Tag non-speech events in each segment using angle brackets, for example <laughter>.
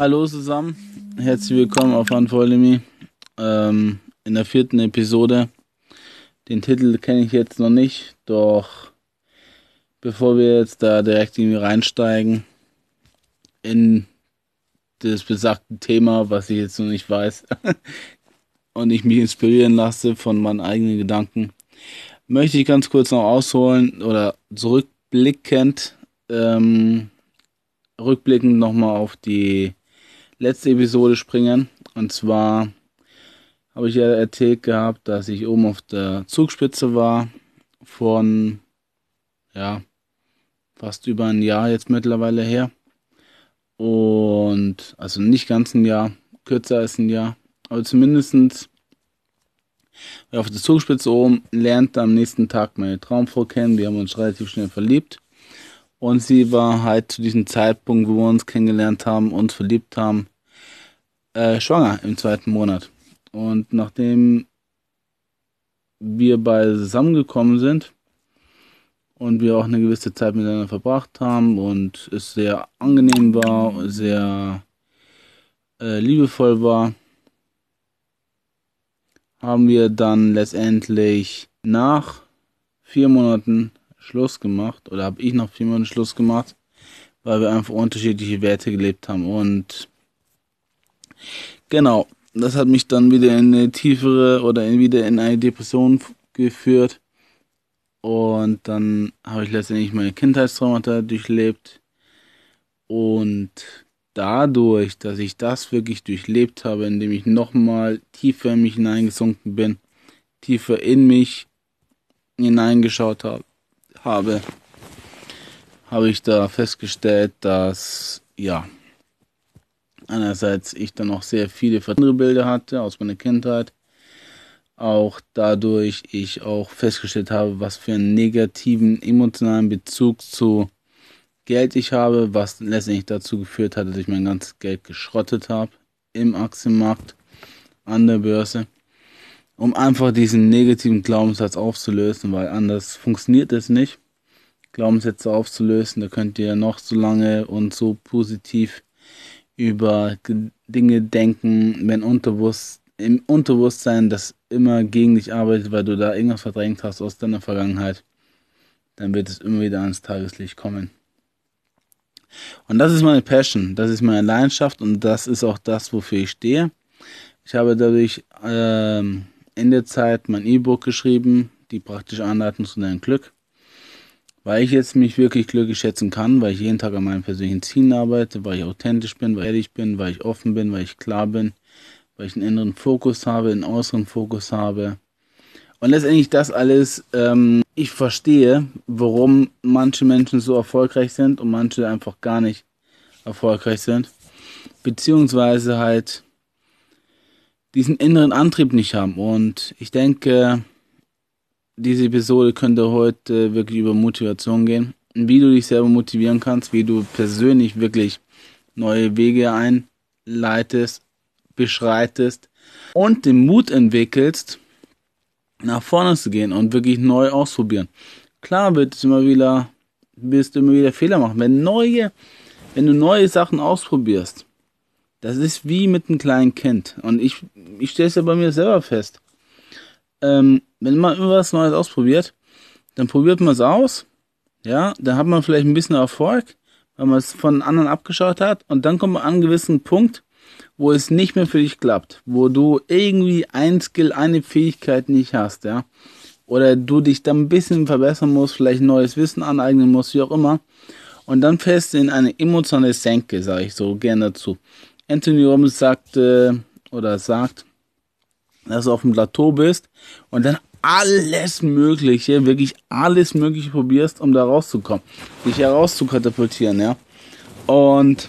Hallo zusammen, herzlich willkommen auf Unfollow ähm, in der vierten Episode. Den Titel kenne ich jetzt noch nicht, doch bevor wir jetzt da direkt irgendwie reinsteigen in das besagte Thema, was ich jetzt noch nicht weiß <laughs> und ich mich inspirieren lasse von meinen eigenen Gedanken, möchte ich ganz kurz noch ausholen oder zurückblickend, ähm, rückblickend nochmal auf die letzte Episode springen. Und zwar habe ich ja erzählt gehabt, dass ich oben auf der Zugspitze war von, ja, fast über ein Jahr jetzt mittlerweile her. Und, also nicht ganz ein Jahr, kürzer als ein Jahr, aber zumindestens auf der Zugspitze oben lernte am nächsten Tag meine Traumfrau kennen. Wir haben uns relativ schnell verliebt. Und sie war halt zu diesem Zeitpunkt, wo wir uns kennengelernt haben, uns verliebt haben, äh, schwanger im zweiten Monat. Und nachdem wir beide zusammengekommen sind und wir auch eine gewisse Zeit miteinander verbracht haben und es sehr angenehm war, sehr äh, liebevoll war, haben wir dann letztendlich nach vier Monaten Schluss gemacht oder habe ich nach vier Monaten Schluss gemacht, weil wir einfach unterschiedliche Werte gelebt haben und genau, das hat mich dann wieder in eine tiefere oder in, wieder in eine Depression geführt. Und dann habe ich letztendlich meine Kindheitstraumata durchlebt. Und dadurch, dass ich das wirklich durchlebt habe, indem ich nochmal tiefer in mich hineingesunken bin, tiefer in mich hineingeschaut habe, habe, habe ich da festgestellt, dass, ja, einerseits ich dann noch sehr viele andere Bilder hatte aus meiner Kindheit, auch dadurch ich auch festgestellt habe, was für einen negativen emotionalen Bezug zu Geld ich habe, was letztendlich dazu geführt hat, dass ich mein ganzes Geld geschrottet habe im Aktienmarkt, an der Börse, um einfach diesen negativen Glaubenssatz aufzulösen, weil anders funktioniert es nicht. Glaubenssätze aufzulösen, da könnt ihr noch so lange und so positiv über Dinge denken, wenn Unterbewusst, im Unterbewusstsein das immer gegen dich arbeitet, weil du da irgendwas verdrängt hast aus deiner Vergangenheit, dann wird es immer wieder ans Tageslicht kommen. Und das ist meine Passion, das ist meine Leidenschaft und das ist auch das, wofür ich stehe. Ich habe dadurch ähm, in der Zeit mein E-Book geschrieben, die praktische Anleitung zu deinem Glück, weil ich jetzt mich wirklich glücklich schätzen kann, weil ich jeden Tag an meinen persönlichen Zielen arbeite, weil ich authentisch bin, weil ich ehrlich bin, weil ich offen bin, weil ich klar bin, weil ich einen inneren Fokus habe, einen äußeren Fokus habe und letztendlich das alles, ähm, ich verstehe, warum manche Menschen so erfolgreich sind und manche einfach gar nicht erfolgreich sind. Beziehungsweise halt diesen inneren Antrieb nicht haben. Und ich denke, diese Episode könnte heute wirklich über Motivation gehen. Wie du dich selber motivieren kannst, wie du persönlich wirklich neue Wege einleitest, beschreitest und den Mut entwickelst, nach vorne zu gehen und wirklich neu ausprobieren. Klar wird es immer wieder, wirst du immer wieder Fehler machen. Wenn neue, wenn du neue Sachen ausprobierst, das ist wie mit einem kleinen Kind. Und ich, ich stelle es ja bei mir selber fest. Ähm, wenn man irgendwas Neues ausprobiert, dann probiert man es aus. Ja, dann hat man vielleicht ein bisschen Erfolg, weil man es von anderen abgeschaut hat. Und dann kommt man an einen gewissen Punkt, wo es nicht mehr für dich klappt, wo du irgendwie ein Skill, eine Fähigkeit nicht hast, ja, oder du dich dann ein bisschen verbessern musst, vielleicht neues Wissen aneignen musst, wie auch immer, und dann fällst du in eine emotionale Senke, sage ich so gerne dazu. Anthony Robbins sagte oder sagt, dass du auf dem Plateau bist und dann alles Mögliche, wirklich alles Mögliche probierst, um da rauszukommen, dich herauszukatapultieren, ja. Und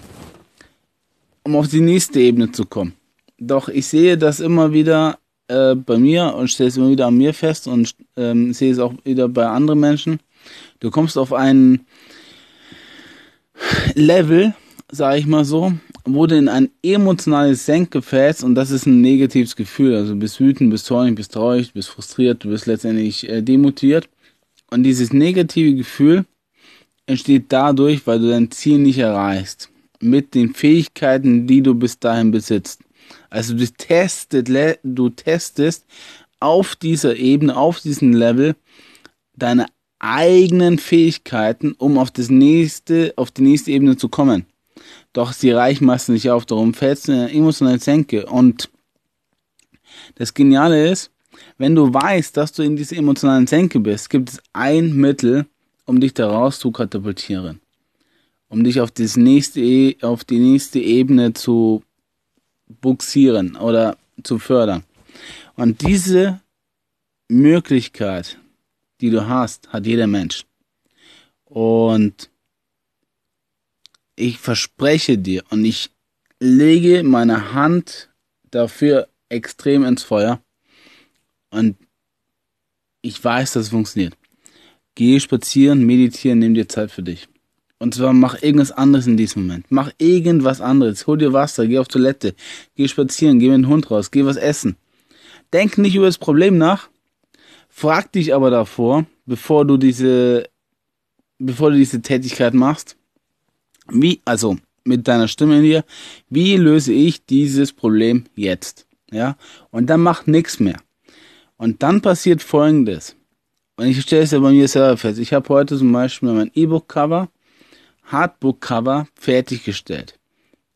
um auf die nächste Ebene zu kommen. Doch ich sehe das immer wieder äh, bei mir und stelle es immer wieder an mir fest und ähm, sehe es auch wieder bei anderen Menschen. Du kommst auf ein Level, sage ich mal so, du in ein emotionales Senke fällst und das ist ein negatives Gefühl. Also bist wütend, bist traurig, bist traurig, bist frustriert, du bist letztendlich äh, demotiviert. Und dieses negative Gefühl entsteht dadurch, weil du dein Ziel nicht erreichst. mit den Fähigkeiten, die du bis dahin besitzt. Also du testest, du testest auf dieser Ebene, auf diesem Level deine eigenen Fähigkeiten, um auf das nächste, auf die nächste Ebene zu kommen. Doch sie reichen meistens nicht auf, darum fällst du in eine emotionale Senke. Und das Geniale ist, wenn du weißt, dass du in dieser emotionalen Senke bist, gibt es ein Mittel, um dich daraus zu katapultieren. Um dich auf, das nächste, e, auf die nächste Ebene zu buxieren oder zu fördern. Und diese Möglichkeit, die du hast, hat jeder Mensch. Und ich verspreche dir und ich lege meine Hand dafür extrem ins Feuer. Und ich weiß, dass es funktioniert. Geh spazieren, meditieren, nimm dir Zeit für dich. Und zwar mach irgendwas anderes in diesem Moment. Mach irgendwas anderes. Hol dir Wasser, geh auf Toilette, geh spazieren, geh mit dem Hund raus, geh was essen. Denk nicht über das Problem nach. Frag dich aber davor, bevor du diese, bevor du diese Tätigkeit machst, wie, also mit deiner Stimme dir, wie löse ich dieses Problem jetzt? Ja, und dann mach nichts mehr. Und dann passiert folgendes. Und ich stelle es ja bei mir selber fest. Ich habe heute zum Beispiel mein E-Book-Cover, Hardbook-Cover fertiggestellt.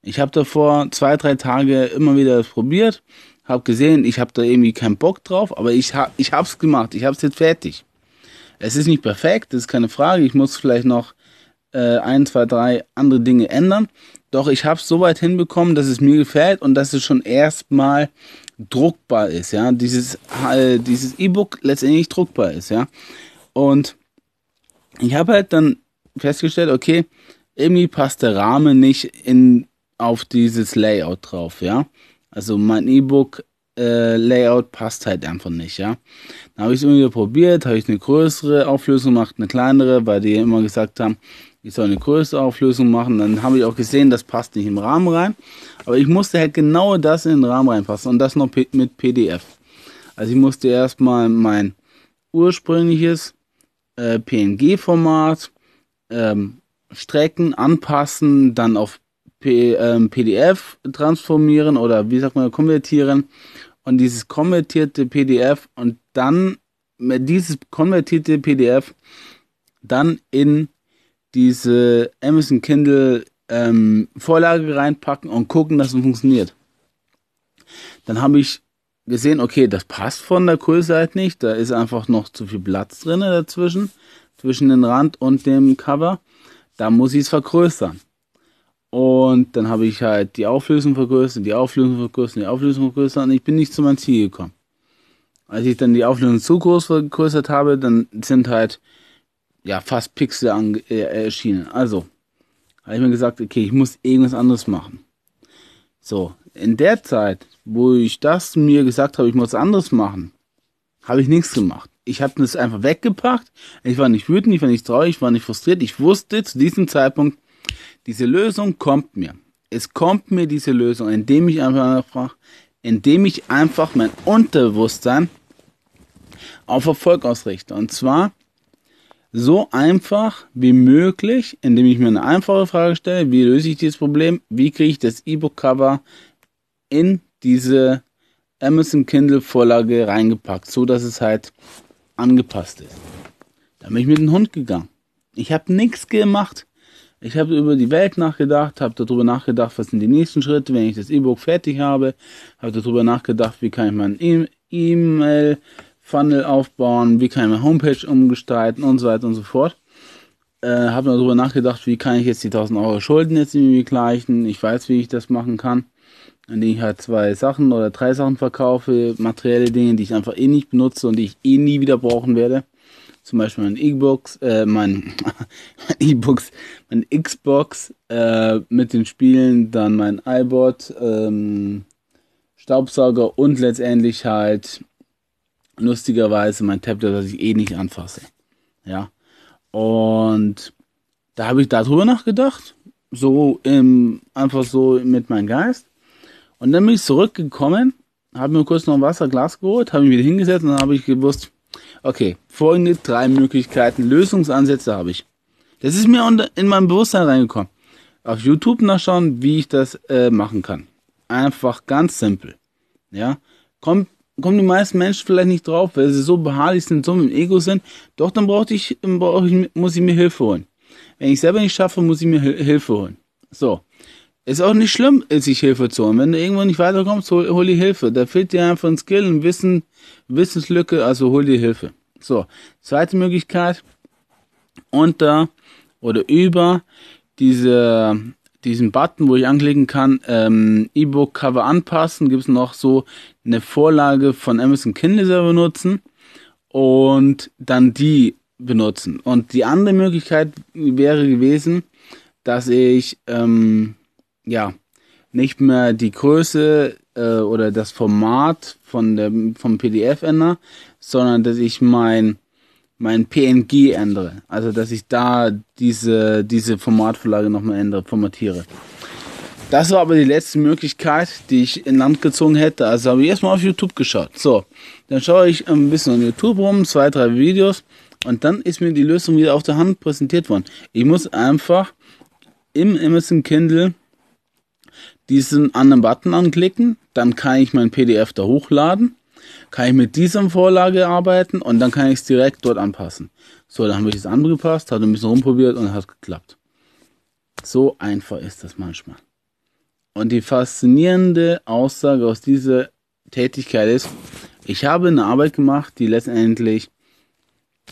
Ich habe davor zwei, drei Tage immer wieder das probiert, habe gesehen, ich habe da irgendwie keinen Bock drauf, aber ich habe ich hab's gemacht, ich habe es jetzt fertig. Es ist nicht perfekt, das ist keine Frage. Ich muss vielleicht noch äh, ein, zwei, drei andere Dinge ändern. Doch ich habe es so weit hinbekommen, dass es mir gefällt und dass es schon erstmal druckbar ist, ja. Dieses äh, dieses E-Book letztendlich druckbar ist, ja. Und ich habe halt dann festgestellt, okay, irgendwie passt der Rahmen nicht in auf dieses Layout drauf, ja. Also mein E-Book äh, Layout passt halt einfach nicht, ja. Dann habe ich es irgendwie probiert, habe ich eine größere Auflösung gemacht, eine kleinere, weil die immer gesagt haben, ich soll eine größere Auflösung machen. Dann habe ich auch gesehen, das passt nicht im Rahmen rein. Aber ich musste halt genau das in den Rahmen reinpassen und das noch mit PDF. Also ich musste erstmal mein ursprüngliches äh, PNG-Format ähm, strecken, anpassen, dann auf P, ähm, PDF transformieren oder wie sagt man, konvertieren und dieses konvertierte PDF und dann dieses konvertierte PDF dann in diese Amazon Kindle ähm, Vorlage reinpacken und gucken, dass es funktioniert. Dann habe ich gesehen, okay, das passt von der Größe halt nicht. Da ist einfach noch zu viel Platz drin dazwischen, zwischen den Rand und dem Cover. Da muss ich es vergrößern. Und dann habe ich halt die Auflösung vergrößert, die Auflösung vergrößert, die Auflösung vergrößert und ich bin nicht zu meinem Ziel gekommen. Als ich dann die Auflösung zu groß vergrößert habe, dann sind halt ja, fast Pixel äh, erschienen. Also, habe ich mir gesagt, okay, ich muss irgendwas anderes machen. So, in der Zeit, wo ich das mir gesagt habe, ich muss anderes machen, habe ich nichts gemacht. Ich habe das einfach weggepackt. Ich war nicht wütend, ich war nicht traurig, ich war nicht frustriert. Ich wusste zu diesem Zeitpunkt, diese Lösung kommt mir. Es kommt mir diese Lösung, indem ich einfach, indem ich einfach mein Unterbewusstsein auf Erfolg ausrichte. Und zwar so einfach wie möglich, indem ich mir eine einfache Frage stelle, wie löse ich dieses Problem, wie kriege ich das E-Book-Cover in diese Amazon Kindle Vorlage reingepackt, so dass es halt angepasst ist. Da bin ich mit dem Hund gegangen. Ich habe nichts gemacht. Ich habe über die Welt nachgedacht, habe darüber nachgedacht, was sind die nächsten Schritte, wenn ich das E-Book fertig habe, habe darüber nachgedacht, wie kann ich mein E-Mail Funnel aufbauen, wie kann ich meine Homepage umgestalten und so weiter und so fort. Äh, habe darüber nachgedacht, wie kann ich jetzt die 1000 Euro Schulden jetzt irgendwie gleichen. Ich weiß, wie ich das machen kann. Indem ich halt zwei Sachen oder drei Sachen verkaufe, materielle Dinge, die ich einfach eh nicht benutze und die ich eh nie wieder brauchen werde. Zum Beispiel mein E-Books, äh, mein, <laughs> E-Books, mein Xbox äh, mit den Spielen, dann mein iBot, ähm, Staubsauger und letztendlich halt lustigerweise mein Tablet, das ich eh nicht anfasse. Ja. Und da habe ich darüber nachgedacht. So im, einfach so mit meinem Geist. Und dann bin ich zurückgekommen, habe mir kurz noch ein Wasserglas geholt, habe mich wieder hingesetzt und dann habe ich gewusst, okay, folgende drei Möglichkeiten, Lösungsansätze habe ich. Das ist mir in mein Bewusstsein reingekommen. auf YouTube nachschauen, wie ich das äh, machen kann. Einfach ganz simpel. Ja, kommt kommen die meisten Menschen vielleicht nicht drauf, weil sie so beharrlich sind, so im Ego sind. Doch dann brauche ich, brauch ich, muss ich mir Hilfe holen. Wenn ich selber nicht schaffe, muss ich mir Hilfe holen. So. Ist auch nicht schlimm, sich Hilfe zu holen. Wenn du irgendwo nicht weiterkommst, hol, hol die Hilfe. Da fehlt dir einfach ein Skill, ein Wissen, Wissenslücke, also hol dir Hilfe. So. Zweite Möglichkeit. Unter oder über diese diesen Button, wo ich anklicken kann, ähm, E-Book-Cover anpassen, gibt es noch so eine Vorlage von Amazon Kindle selber benutzen und dann die benutzen. Und die andere Möglichkeit wäre gewesen, dass ich ähm, ja nicht mehr die Größe äh, oder das Format von der, vom PDF ändere, sondern dass ich mein mein PNG ändere. Also, dass ich da diese, diese Formatvorlage nochmal ändere, formatiere. Das war aber die letzte Möglichkeit, die ich in Land gezogen hätte. Also habe ich erstmal auf YouTube geschaut. So, dann schaue ich ein bisschen auf YouTube rum, zwei, drei Videos und dann ist mir die Lösung wieder auf der Hand präsentiert worden. Ich muss einfach im Amazon Kindle diesen anderen Button anklicken, dann kann ich mein PDF da hochladen kann ich mit dieser Vorlage arbeiten und dann kann ich es direkt dort anpassen. So, dann habe ich es angepasst, habe ein bisschen rumprobiert und hat geklappt. So einfach ist das manchmal. Und die faszinierende Aussage aus dieser Tätigkeit ist, ich habe eine Arbeit gemacht, die letztendlich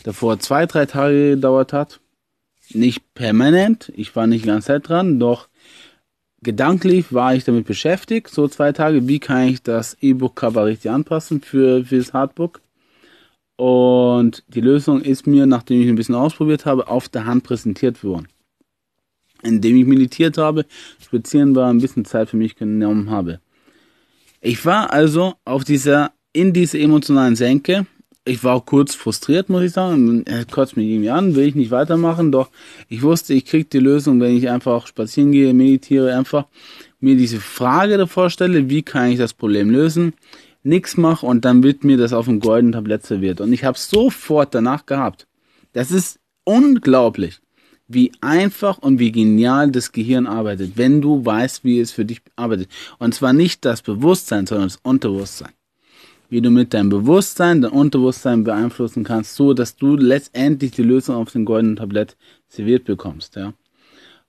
davor zwei, drei Tage gedauert hat. Nicht permanent, ich war nicht die ganze Zeit dran, doch gedanklich war ich damit beschäftigt, so zwei Tage, wie kann ich das E-Book-Cover richtig anpassen für, für das Hardbook. Und die Lösung ist mir, nachdem ich ein bisschen ausprobiert habe, auf der Hand präsentiert worden. Indem ich meditiert habe, spazieren war, ein bisschen Zeit für mich genommen habe. Ich war also auf dieser, in dieser emotionalen Senke ich war auch kurz frustriert, muss ich sagen. Er kotzt mich irgendwie an, will ich nicht weitermachen, doch ich wusste, ich krieg die Lösung, wenn ich einfach spazieren gehe, meditiere, einfach mir diese Frage davor stelle, wie kann ich das Problem lösen, nix mache und dann wird mir das auf dem goldenen Tablett serviert. Und ich habe sofort danach gehabt. Das ist unglaublich, wie einfach und wie genial das Gehirn arbeitet, wenn du weißt, wie es für dich arbeitet. Und zwar nicht das Bewusstsein, sondern das Unterbewusstsein wie du mit deinem Bewusstsein, dein Unterbewusstsein beeinflussen kannst, so dass du letztendlich die Lösung auf dem goldenen Tablett serviert bekommst, ja.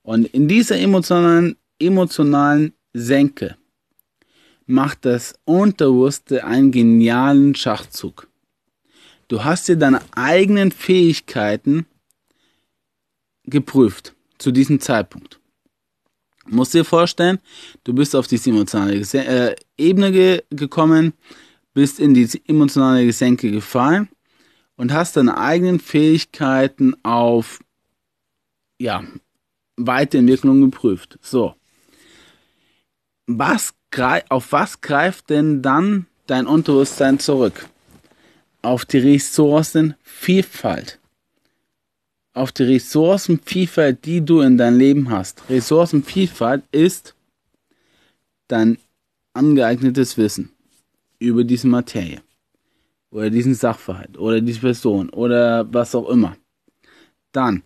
Und in dieser emotionalen, emotionalen Senke macht das Unterbewusste einen genialen Schachzug. Du hast dir deine eigenen Fähigkeiten geprüft zu diesem Zeitpunkt. Du musst dir vorstellen, du bist auf diese emotionale äh, Ebene ge gekommen, bist in die emotionale Gesenke gefallen und hast deine eigenen Fähigkeiten auf ja, Weiterentwicklung geprüft. So. Was, auf was greift denn dann dein Unterbewusstsein zurück? Auf die Ressourcenvielfalt. Auf die Ressourcenvielfalt, die du in deinem Leben hast. Ressourcenvielfalt ist dein angeeignetes Wissen über diese Materie oder diesen Sachverhalt oder diese Person oder was auch immer. Dann,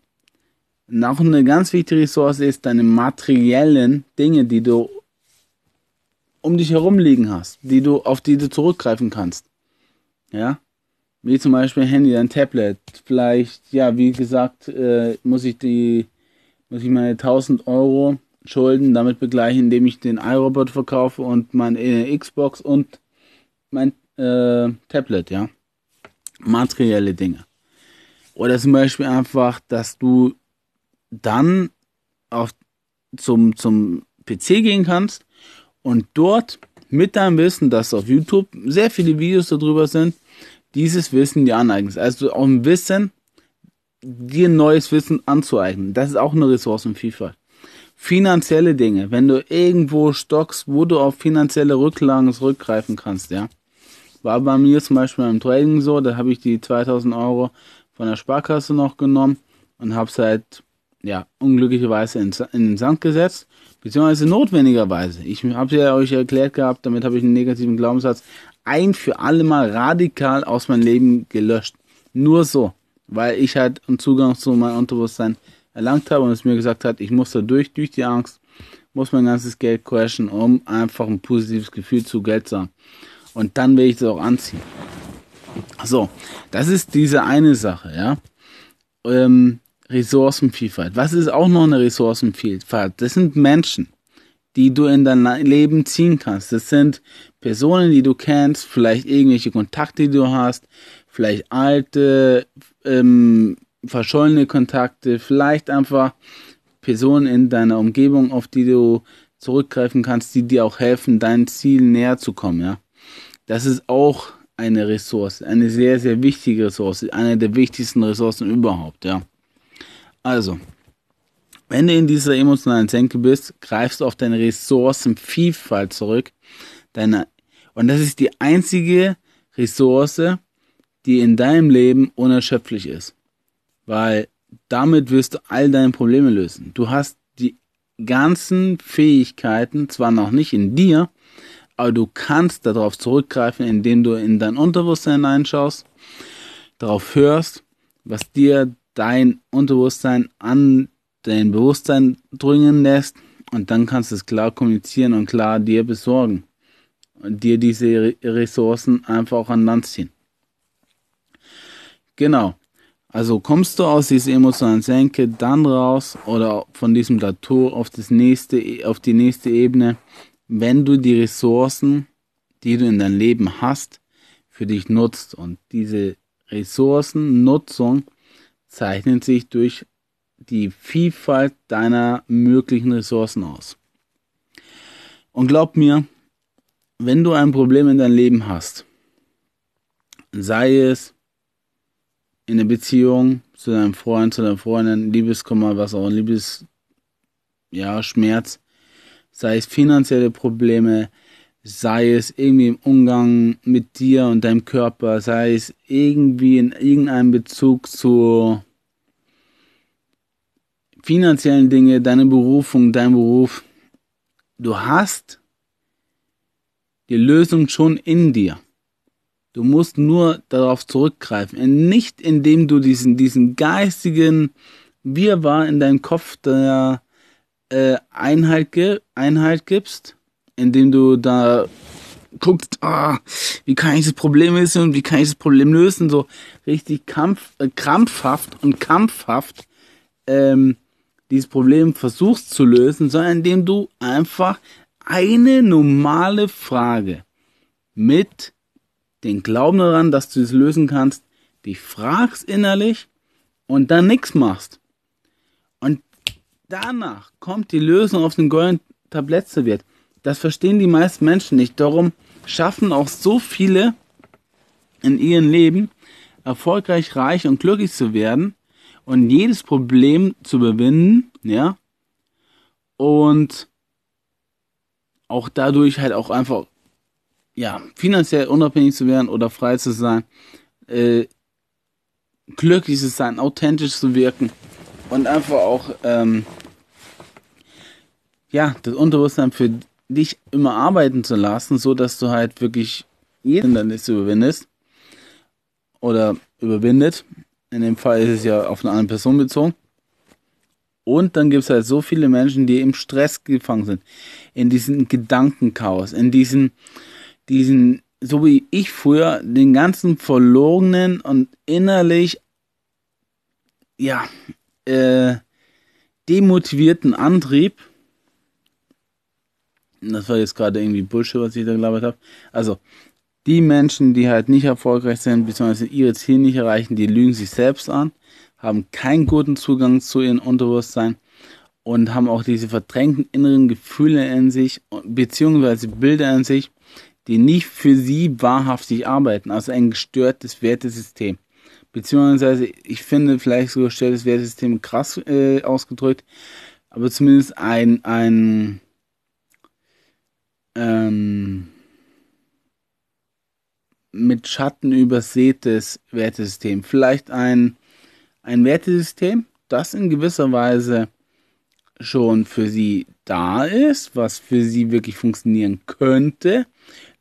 noch eine ganz wichtige Ressource ist deine materiellen Dinge, die du um dich herum liegen hast, die du, auf die du zurückgreifen kannst. Ja? Wie zum Beispiel Handy, dein Tablet. Vielleicht, ja, wie gesagt, äh, muss ich die, muss ich meine 1000 Euro Schulden damit begleichen, indem ich den iRobot verkaufe und meine Xbox und mein äh, Tablet, ja. Materielle Dinge. Oder zum Beispiel einfach, dass du dann auf, zum, zum PC gehen kannst und dort mit deinem Wissen, dass auf YouTube sehr viele Videos darüber sind, dieses Wissen dir aneignest. Also auch ein Wissen, dir neues Wissen anzueignen. Das ist auch eine Ressourcenvielfalt. Finanzielle Dinge, wenn du irgendwo stockst, wo du auf finanzielle Rücklagen zurückgreifen kannst, ja. War bei mir zum Beispiel beim Trading so, da habe ich die 2000 Euro von der Sparkasse noch genommen und habe es halt, ja, unglücklicherweise in, in, den Sand gesetzt, beziehungsweise notwendigerweise. Ich habe ja euch erklärt gehabt, damit habe ich einen negativen Glaubenssatz ein für alle Mal radikal aus meinem Leben gelöscht. Nur so, weil ich halt einen Zugang zu meinem Unterbewusstsein erlangt habe und es mir gesagt hat, ich muss da durch, durch die Angst, muss mein ganzes Geld crashen, um einfach ein positives Gefühl zu Geld zu haben. Und dann will ich das auch anziehen. So, das ist diese eine Sache, ja. Ähm, Ressourcenvielfalt. Was ist auch noch eine Ressourcenvielfalt? Das sind Menschen, die du in dein Leben ziehen kannst. Das sind Personen, die du kennst, vielleicht irgendwelche Kontakte, die du hast, vielleicht alte, ähm, verschollene Kontakte, vielleicht einfach Personen in deiner Umgebung, auf die du zurückgreifen kannst, die dir auch helfen, dein Ziel näher zu kommen, ja. Das ist auch eine Ressource, eine sehr, sehr wichtige Ressource, eine der wichtigsten Ressourcen überhaupt, ja. Also, wenn du in dieser emotionalen Senke bist, greifst du auf deine Ressourcenvielfalt zurück. Deine, und das ist die einzige Ressource, die in deinem Leben unerschöpflich ist. Weil damit wirst du all deine Probleme lösen. Du hast die ganzen Fähigkeiten, zwar noch nicht in dir, aber du kannst darauf zurückgreifen, indem du in dein Unterbewusstsein hineinschaust, darauf hörst, was dir dein Unterbewusstsein an dein Bewusstsein dringen lässt und dann kannst du es klar kommunizieren und klar dir besorgen und dir diese Ressourcen einfach auch an Land ziehen. Genau. Also kommst du aus dieser emotionalen Senke dann raus oder von diesem Plateau auf das nächste, auf die nächste Ebene, wenn du die Ressourcen, die du in deinem Leben hast, für dich nutzt und diese Ressourcennutzung zeichnet sich durch die Vielfalt deiner möglichen Ressourcen aus. Und glaub mir, wenn du ein Problem in deinem Leben hast, sei es in der Beziehung zu deinem Freund, zu deiner Freundin, Liebeskummer, was auch, Liebes, ja, Schmerz, sei es finanzielle Probleme, sei es irgendwie im Umgang mit dir und deinem Körper, sei es irgendwie in irgendeinem Bezug zu finanziellen Dinge, deine Berufung, dein Beruf. Du hast die Lösung schon in dir. Du musst nur darauf zurückgreifen. nicht indem du diesen, diesen geistigen Wirrwarr in deinem Kopf der äh, Einheit, Einheit gibst, indem du da guckst, ah, wie kann ich das Problem lösen und wie kann ich das Problem lösen, so richtig kampf, äh, krampfhaft und kampfhaft ähm, dieses Problem versuchst zu lösen, sondern indem du einfach eine normale Frage mit den Glauben daran, dass du es lösen kannst, dich fragst innerlich und dann nichts machst. Danach kommt die Lösung auf den goldenen Tablett serviert. Das verstehen die meisten Menschen nicht. Darum schaffen auch so viele in ihrem Leben erfolgreich, reich und glücklich zu werden und jedes Problem zu überwinden, ja. Und auch dadurch halt auch einfach ja, finanziell unabhängig zu werden oder frei zu sein, äh, glücklich zu sein, authentisch zu wirken und einfach auch, ähm, ja, das Unterbewusstsein für dich immer arbeiten zu lassen, so dass du halt wirklich jeden Hindernis überwindest oder überwindet. In dem Fall ist es ja auf eine andere Person bezogen. Und dann gibt es halt so viele Menschen, die im Stress gefangen sind, in diesem Gedankenchaos, in diesen diesen, so wie ich früher, den ganzen verlorenen und innerlich, ja, äh, demotivierten Antrieb. Das war jetzt gerade irgendwie Bullshit, was ich da gelabert habe. Also, die Menschen, die halt nicht erfolgreich sind, beziehungsweise ihre Ziele nicht erreichen, die lügen sich selbst an, haben keinen guten Zugang zu ihrem Unterbewusstsein und haben auch diese verdrängten inneren Gefühle in sich, beziehungsweise Bilder in sich, die nicht für sie wahrhaftig arbeiten, also ein gestörtes Wertesystem. Beziehungsweise, ich finde vielleicht sogar gestörtes Wertesystem krass äh, ausgedrückt, aber zumindest ein, ein ähm, mit Schatten übersätes Wertesystem. Vielleicht ein, ein Wertesystem, das in gewisser Weise schon für sie da ist, was für sie wirklich funktionieren könnte,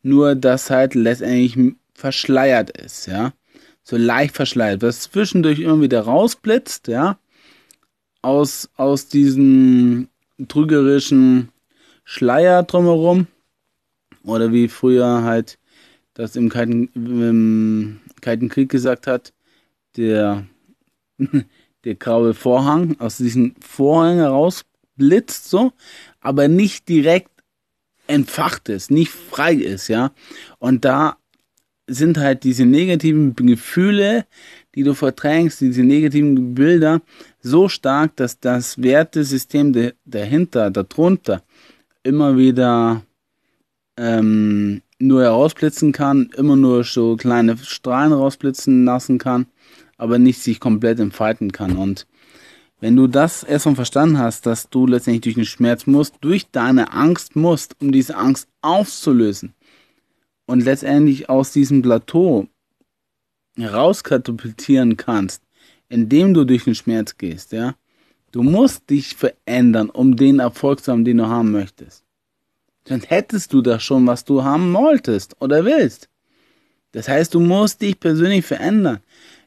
nur dass halt letztendlich verschleiert ist, ja. So leicht verschleiert, was zwischendurch immer wieder rausblitzt, ja. aus, aus diesem trügerischen Schleier drumherum. Oder wie früher halt das im Kalten, im Kalten Krieg gesagt hat, der, <laughs> der graue Vorhang aus diesen Vorhang herausblitzt, so, aber nicht direkt entfacht ist, nicht frei ist, ja. Und da sind halt diese negativen Gefühle, die du verdrängst, diese negativen Bilder so stark, dass das Wertesystem dahinter, darunter immer wieder ähm, nur herausblitzen kann, immer nur so kleine Strahlen rausblitzen lassen kann, aber nicht sich komplett entfalten kann. Und wenn du das erstmal verstanden hast, dass du letztendlich durch den Schmerz musst, durch deine Angst musst, um diese Angst aufzulösen und letztendlich aus diesem Plateau herauskatapultieren kannst, indem du durch den Schmerz gehst, ja. Du musst dich verändern, um den Erfolg zu haben, den du haben möchtest. Dann hättest du das schon, was du haben wolltest oder willst. Das heißt, du musst dich persönlich verändern.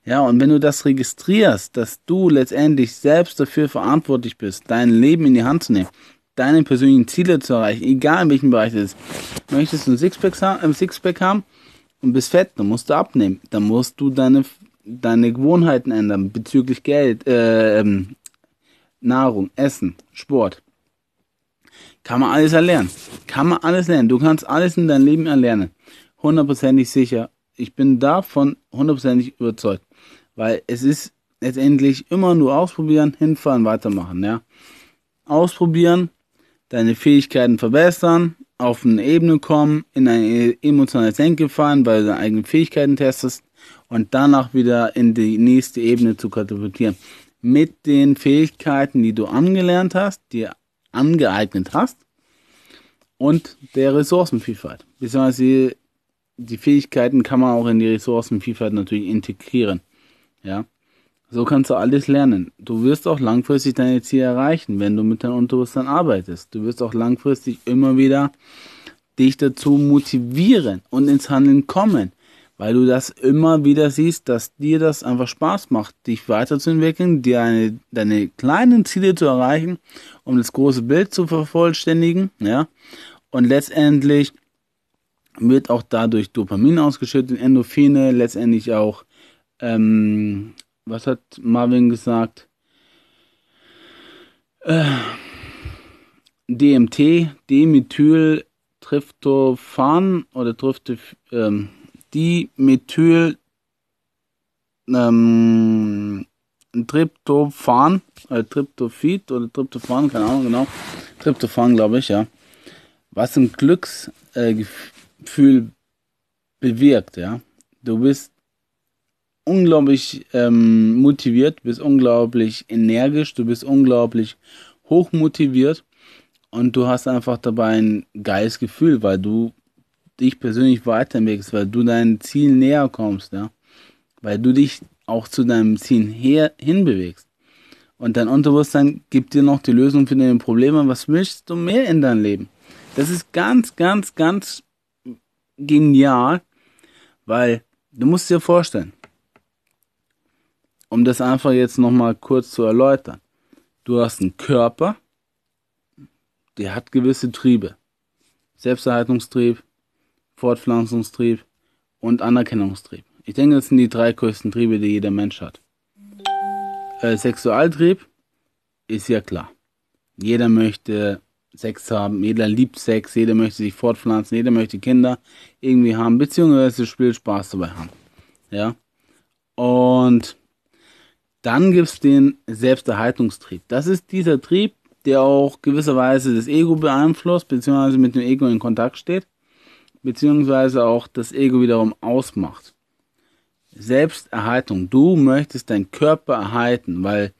Ja, und wenn du das registrierst, dass du letztendlich selbst dafür verantwortlich bist, dein Leben in die Hand zu nehmen, deine persönlichen Ziele zu erreichen, egal in welchem Bereich es ist. Möchtest du ein Sixpack, haben, ein Sixpack haben und bist fett, dann musst du abnehmen. Dann musst du deine, deine Gewohnheiten ändern bezüglich Geld, äh, ähm, Nahrung, Essen, Sport. Kann man alles erlernen. Kann man alles lernen. Du kannst alles in deinem Leben erlernen. Hundertprozentig sicher. Ich bin davon hundertprozentig überzeugt. Weil es ist letztendlich immer nur ausprobieren, hinfahren, weitermachen, ja. Ausprobieren, deine Fähigkeiten verbessern, auf eine Ebene kommen, in ein emotionales Denken fallen, weil du deine eigenen Fähigkeiten testest und danach wieder in die nächste Ebene zu katapultieren. Mit den Fähigkeiten, die du angelernt hast, dir angeeignet hast und der Ressourcenvielfalt. Beziehungsweise die Fähigkeiten kann man auch in die Ressourcenvielfalt natürlich integrieren. Ja. So kannst du alles lernen. Du wirst auch langfristig deine Ziele erreichen, wenn du mit deinem Unterbewusstsein arbeitest. Du wirst auch langfristig immer wieder dich dazu motivieren und ins Handeln kommen, weil du das immer wieder siehst, dass dir das einfach Spaß macht, dich weiterzuentwickeln, dir eine, deine kleinen Ziele zu erreichen, um das große Bild zu vervollständigen, ja. Und letztendlich wird auch dadurch Dopamin ausgeschüttet, Endorphine, letztendlich auch ähm, was hat Marvin gesagt? Äh, DMT, Dimethyltryptophan oder Tryptoph, ähm, Dimethyl ähm, Tryptophan, äh, Tryptophid oder Tryptophan, keine Ahnung genau. Tryptophan, glaube ich, ja. Was ein Glücksgefühl äh, bewirkt, ja. Du bist unglaublich ähm, motiviert, bist unglaublich energisch, du bist unglaublich hochmotiviert und du hast einfach dabei ein geiles Gefühl, weil du dich persönlich weiterentwickelst, weil du deinem Ziel näher kommst, ja, weil du dich auch zu deinem Ziel her hinbewegst. Und dein Unterbewusstsein gibt dir noch die Lösung für deine Probleme. Was möchtest du mehr in deinem Leben? Das ist ganz, ganz, ganz genial, weil du musst dir vorstellen, um das einfach jetzt nochmal kurz zu erläutern. Du hast einen Körper, der hat gewisse Triebe. Selbsterhaltungstrieb, Fortpflanzungstrieb und Anerkennungstrieb. Ich denke, das sind die drei größten Triebe, die jeder Mensch hat. Äh, Sexualtrieb ist ja klar. Jeder möchte Sex haben, jeder liebt Sex, jeder möchte sich fortpflanzen, jeder möchte Kinder irgendwie haben, beziehungsweise Spiel Spaß dabei haben. Ja. Und dann gibt es den Selbsterhaltungstrieb. Das ist dieser Trieb, der auch gewisserweise das Ego beeinflusst, beziehungsweise mit dem Ego in Kontakt steht, beziehungsweise auch das Ego wiederum ausmacht. Selbsterhaltung. Du möchtest deinen Körper erhalten, weil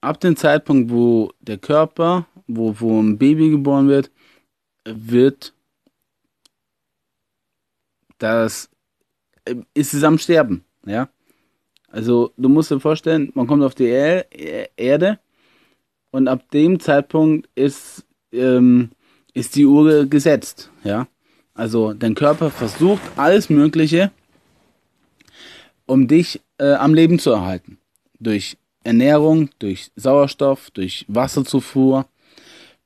ab dem Zeitpunkt, wo der Körper, wo, wo ein Baby geboren wird, wird das, ist es am Sterben, ja. Also du musst dir vorstellen, man kommt auf die er Erde und ab dem Zeitpunkt ist, ähm, ist die Uhr gesetzt. Ja? Also dein Körper versucht alles Mögliche, um dich äh, am Leben zu erhalten. Durch Ernährung, durch Sauerstoff, durch Wasserzufuhr,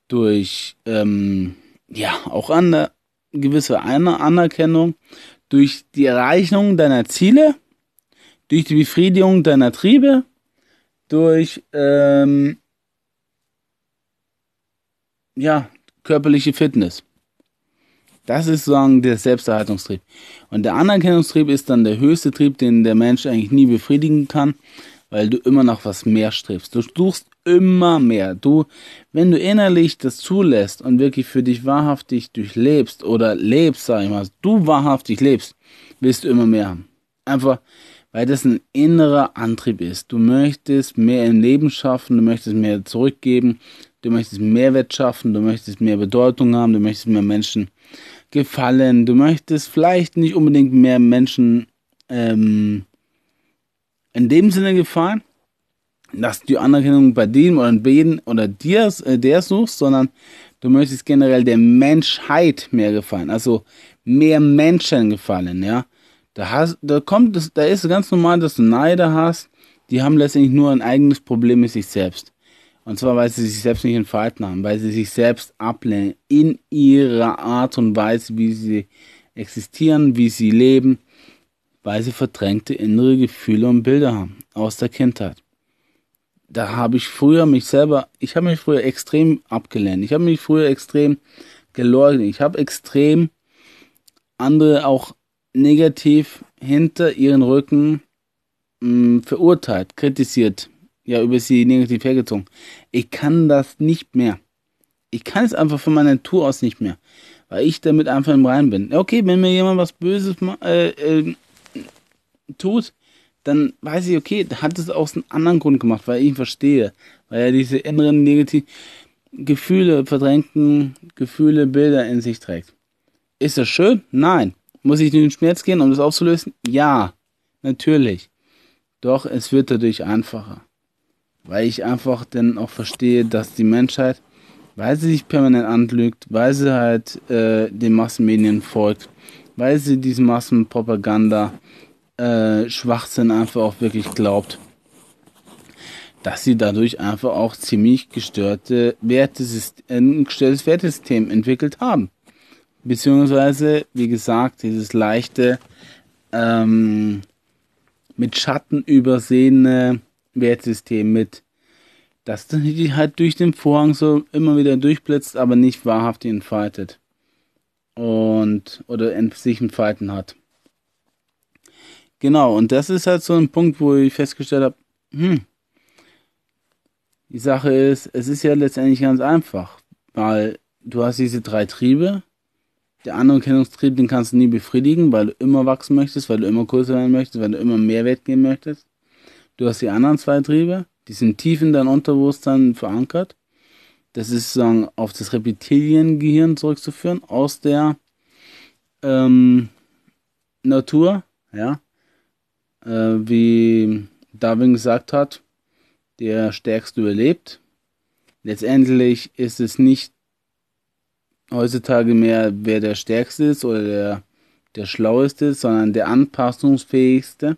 durch ähm, ja auch eine gewisse Anerkennung, durch die Erreichung deiner Ziele, durch die Befriedigung deiner Triebe, durch ähm, ja körperliche Fitness. Das ist sozusagen der Selbsterhaltungstrieb. Und der Anerkennungstrieb ist dann der höchste Trieb, den der Mensch eigentlich nie befriedigen kann, weil du immer nach was mehr strebst. Du suchst immer mehr. Du, wenn du innerlich das zulässt und wirklich für dich wahrhaftig durchlebst oder lebst, sag ich mal, du wahrhaftig lebst, willst du immer mehr haben. Einfach, weil das ein innerer Antrieb ist. Du möchtest mehr im Leben schaffen, du möchtest mehr zurückgeben, du möchtest Mehrwert schaffen, du möchtest mehr Bedeutung haben, du möchtest mehr Menschen gefallen, du möchtest vielleicht nicht unbedingt mehr Menschen ähm, in dem Sinne gefallen, dass du Anerkennung bei dem oder bei oder dir, äh, der suchst, sondern du möchtest generell der Menschheit mehr gefallen, also mehr Menschen gefallen, ja. Da hast, da kommt da ist ganz normal, dass du Neider hast, die haben letztendlich nur ein eigenes Problem mit sich selbst. Und zwar, weil sie sich selbst nicht entfalten haben, weil sie sich selbst ablehnen in ihrer Art und Weise, wie sie existieren, wie sie leben, weil sie verdrängte innere Gefühle und Bilder haben aus der Kindheit. Da habe ich früher mich selber, ich habe mich früher extrem abgelehnt. Ich habe mich früher extrem geleugnet. Ich habe extrem andere auch negativ hinter ihren Rücken mh, mm, verurteilt, kritisiert, ja, über sie negativ hergezogen. Ich kann das nicht mehr. Ich kann es einfach von meiner Natur aus nicht mehr, weil ich damit einfach im Rein bin. Okay, wenn mir jemand was Böses äh, äh, tut, dann weiß ich, okay, hat es aus einem anderen Grund gemacht, weil ich ihn verstehe, weil er diese inneren negativen Gefühle, verdrängten Gefühle, Bilder in sich trägt. Ist das schön? Nein. Muss ich in den Schmerz gehen, um das aufzulösen? Ja, natürlich. Doch es wird dadurch einfacher weil ich einfach dann auch verstehe, dass die Menschheit, weil sie sich permanent anlügt, weil sie halt äh, den Massenmedien folgt, weil sie diesen Massenpropaganda äh, Schwachsinn einfach auch wirklich glaubt, dass sie dadurch einfach auch ziemlich gestörte Wertesystem, ein gestörtes Wertesystem entwickelt haben. Beziehungsweise, wie gesagt, dieses leichte, ähm, mit Schatten übersehene Wertsystem mit, das die halt durch den Vorhang so immer wieder durchblitzt, aber nicht wahrhaft entfaltet. Und, oder sich entfalten hat. Genau, und das ist halt so ein Punkt, wo ich festgestellt habe, hm, die Sache ist, es ist ja letztendlich ganz einfach, weil du hast diese drei Triebe. Der Anerkennungstrieb, den kannst du nie befriedigen, weil du immer wachsen möchtest, weil du immer größer werden möchtest, weil du immer mehr Wert geben möchtest. Du hast die anderen zwei Triebe, die sind tief in dein Unterbewusstsein verankert. Das ist sozusagen auf das Reptiliengehirn zurückzuführen aus der ähm, Natur, ja. Äh, wie Darwin gesagt hat, der Stärkste überlebt. Letztendlich ist es nicht heutzutage mehr, wer der Stärkste ist oder der, der Schlaueste ist, sondern der Anpassungsfähigste.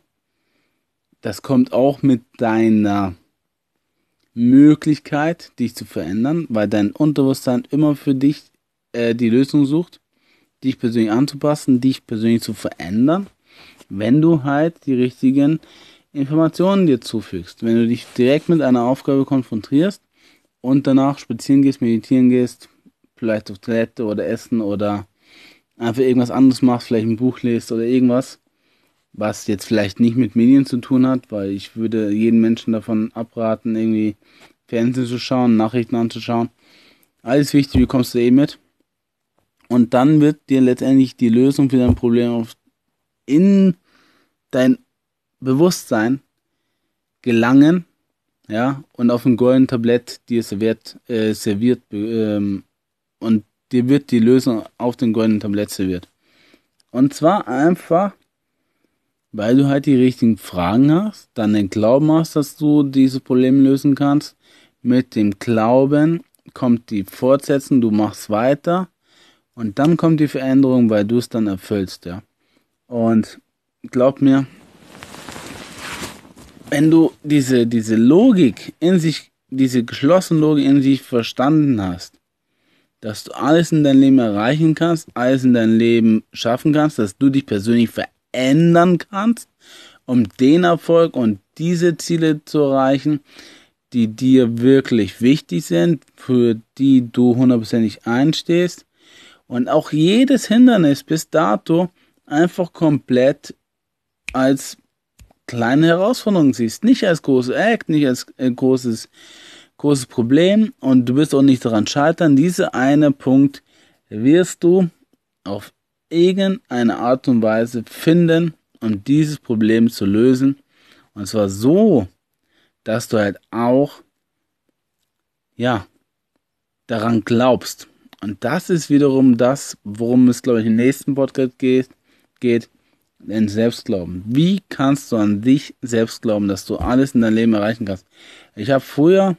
Das kommt auch mit deiner Möglichkeit, dich zu verändern, weil dein Unterbewusstsein immer für dich äh, die Lösung sucht, dich persönlich anzupassen, dich persönlich zu verändern, wenn du halt die richtigen Informationen dir zufügst. Wenn du dich direkt mit einer Aufgabe konfrontierst und danach spazieren gehst, meditieren gehst, vielleicht auf Toilette oder essen oder einfach irgendwas anderes machst, vielleicht ein Buch liest oder irgendwas, was jetzt vielleicht nicht mit Medien zu tun hat, weil ich würde jeden Menschen davon abraten, irgendwie Fernsehen zu schauen, Nachrichten anzuschauen. Alles wichtig, bekommst du eh mit. Und dann wird dir letztendlich die Lösung für dein Problem in dein Bewusstsein gelangen, ja, und auf dem goldenen Tablett dir serviert, äh, serviert ähm, und dir wird die Lösung auf dem goldenen Tablett serviert. Und zwar einfach weil du halt die richtigen Fragen hast, dann den Glauben hast, dass du diese Probleme lösen kannst. Mit dem Glauben kommt die Fortsetzung, du machst weiter und dann kommt die Veränderung, weil du es dann erfüllst, ja. Und glaub mir, wenn du diese, diese Logik in sich, diese geschlossene Logik in sich verstanden hast, dass du alles in deinem Leben erreichen kannst, alles in deinem Leben schaffen kannst, dass du dich persönlich verändern kannst, um den Erfolg und diese Ziele zu erreichen, die dir wirklich wichtig sind, für die du hundertprozentig einstehst. Und auch jedes Hindernis bis dato einfach komplett als kleine Herausforderung siehst, nicht als großes Act, nicht als äh, großes großes Problem. Und du wirst auch nicht daran scheitern. Dieser eine Punkt wirst du auf irgendeine Art und Weise finden, um dieses Problem zu lösen. Und zwar so, dass du halt auch, ja, daran glaubst. Und das ist wiederum das, worum es, glaube ich, im nächsten Podcast geht, geht, den Selbstglauben. Wie kannst du an dich selbst glauben, dass du alles in deinem Leben erreichen kannst? Ich habe früher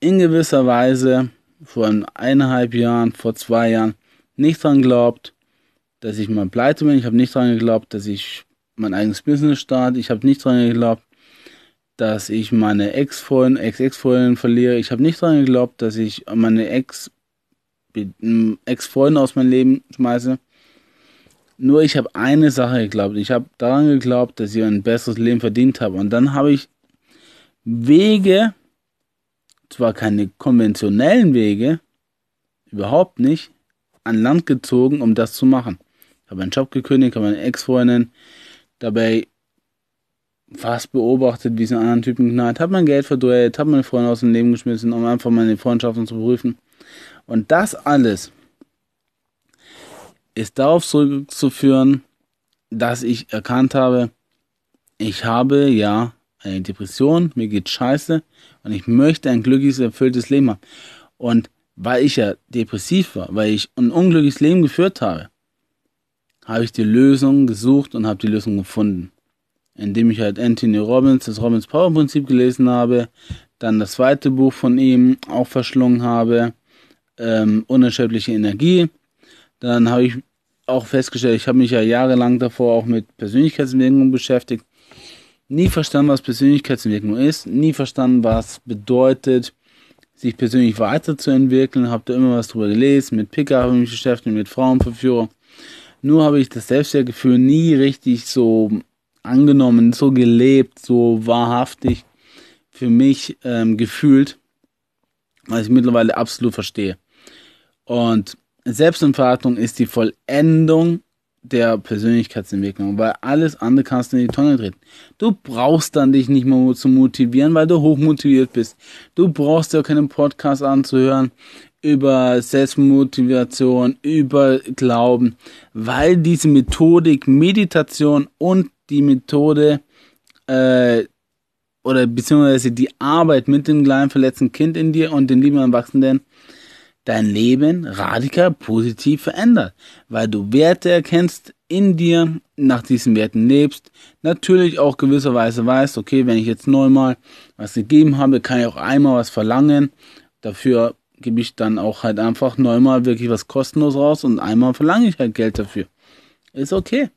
in gewisser Weise vor eineinhalb Jahren, vor zwei Jahren nicht dran geglaubt, dass ich mal pleite bin. Ich habe nicht dran geglaubt, dass ich mein eigenes Business starte. Ich habe nicht dran geglaubt, dass ich meine Ex-Freundin, Ex-Ex-Freundin verliere. Ich habe nicht dran geglaubt, dass ich meine Ex, Ex-Freundin aus meinem Leben schmeiße. Nur ich habe eine Sache geglaubt. Ich habe daran geglaubt, dass ich ein besseres Leben verdient habe. Und dann habe ich Wege, zwar keine konventionellen Wege, überhaupt nicht, an Land gezogen, um das zu machen. Ich habe einen Job gekündigt, habe eine Ex-Freundin dabei fast beobachtet, wie es einen anderen Typen knallt, habe mein Geld verdreht, habe meine Freunde aus dem Leben geschmissen, um einfach meine Freundschaften zu prüfen. Und das alles ist darauf zurückzuführen, dass ich erkannt habe, ich habe ja eine Depression, mir geht scheiße und ich möchte ein glückliches, erfülltes Leben haben. Und weil ich ja depressiv war, weil ich ein unglückliches Leben geführt habe, habe ich die Lösung gesucht und habe die Lösung gefunden. Indem ich halt Anthony Robbins, das Robbins Power Prinzip gelesen habe, dann das zweite Buch von ihm auch verschlungen habe, ähm, Unerschöpfliche Energie. Dann habe ich auch festgestellt, ich habe mich ja jahrelang davor auch mit Persönlichkeitsentwicklung beschäftigt nie verstanden, was Persönlichkeitsentwicklung ist, nie verstanden, was bedeutet, sich persönlich weiterzuentwickeln, habe da immer was drüber gelesen, mit Picker habe ich mich beschäftigt, mit Frauenverführung. Nur habe ich das Selbstwertgefühl nie richtig so angenommen, so gelebt, so wahrhaftig für mich ähm, gefühlt, was ich mittlerweile absolut verstehe. Und Selbstentfaltung ist die Vollendung der Persönlichkeitsentwicklung, weil alles andere kannst du in die Tonne treten. Du brauchst dann dich nicht mehr zu motivieren, weil du hochmotiviert bist. Du brauchst ja keinen Podcast anzuhören über Selbstmotivation, über Glauben, weil diese Methodik Meditation und die Methode äh, oder beziehungsweise die Arbeit mit dem kleinen verletzten Kind in dir und den lieben Erwachsenen dein Leben radikal positiv verändert, weil du Werte erkennst in dir, nach diesen Werten lebst, natürlich auch gewisserweise weißt, okay, wenn ich jetzt neunmal was gegeben habe, kann ich auch einmal was verlangen, dafür gebe ich dann auch halt einfach neunmal wirklich was kostenlos raus und einmal verlange ich halt Geld dafür. Ist okay.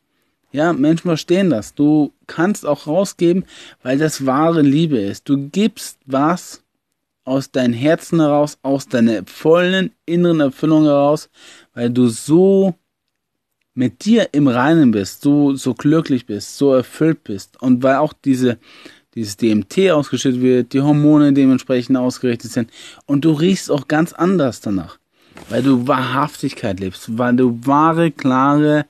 Ja, Menschen verstehen das. Du kannst auch rausgeben, weil das wahre Liebe ist. Du gibst was, aus deinem Herzen heraus, aus deiner vollen inneren Erfüllung heraus, weil du so mit dir im Reinen bist, so, so glücklich bist, so erfüllt bist und weil auch diese, dieses DMT ausgeschüttet wird, die Hormone dementsprechend ausgerichtet sind und du riechst auch ganz anders danach, weil du Wahrhaftigkeit lebst, weil du wahre, klare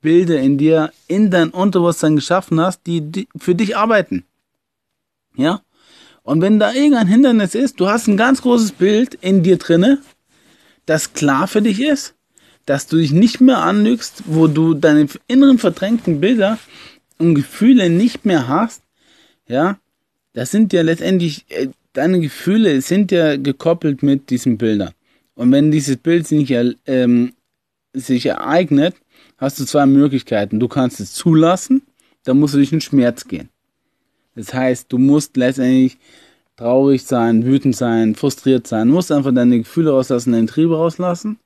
Bilder in dir, in dein Unterbewusstsein geschaffen hast, die, die für dich arbeiten. Ja? Und wenn da irgendein Hindernis ist, du hast ein ganz großes Bild in dir drinne, das klar für dich ist, dass du dich nicht mehr anlügst, wo du deine inneren verdrängten Bilder und Gefühle nicht mehr hast, ja, das sind ja letztendlich, äh, deine Gefühle sind ja gekoppelt mit diesen Bildern. Und wenn dieses Bild sich, ähm, sich ereignet, hast du zwei Möglichkeiten. Du kannst es zulassen, dann musst du durch den Schmerz gehen. Das heißt, du musst letztendlich traurig sein, wütend sein, frustriert sein. Du musst einfach deine Gefühle rauslassen, deinen Trieb rauslassen.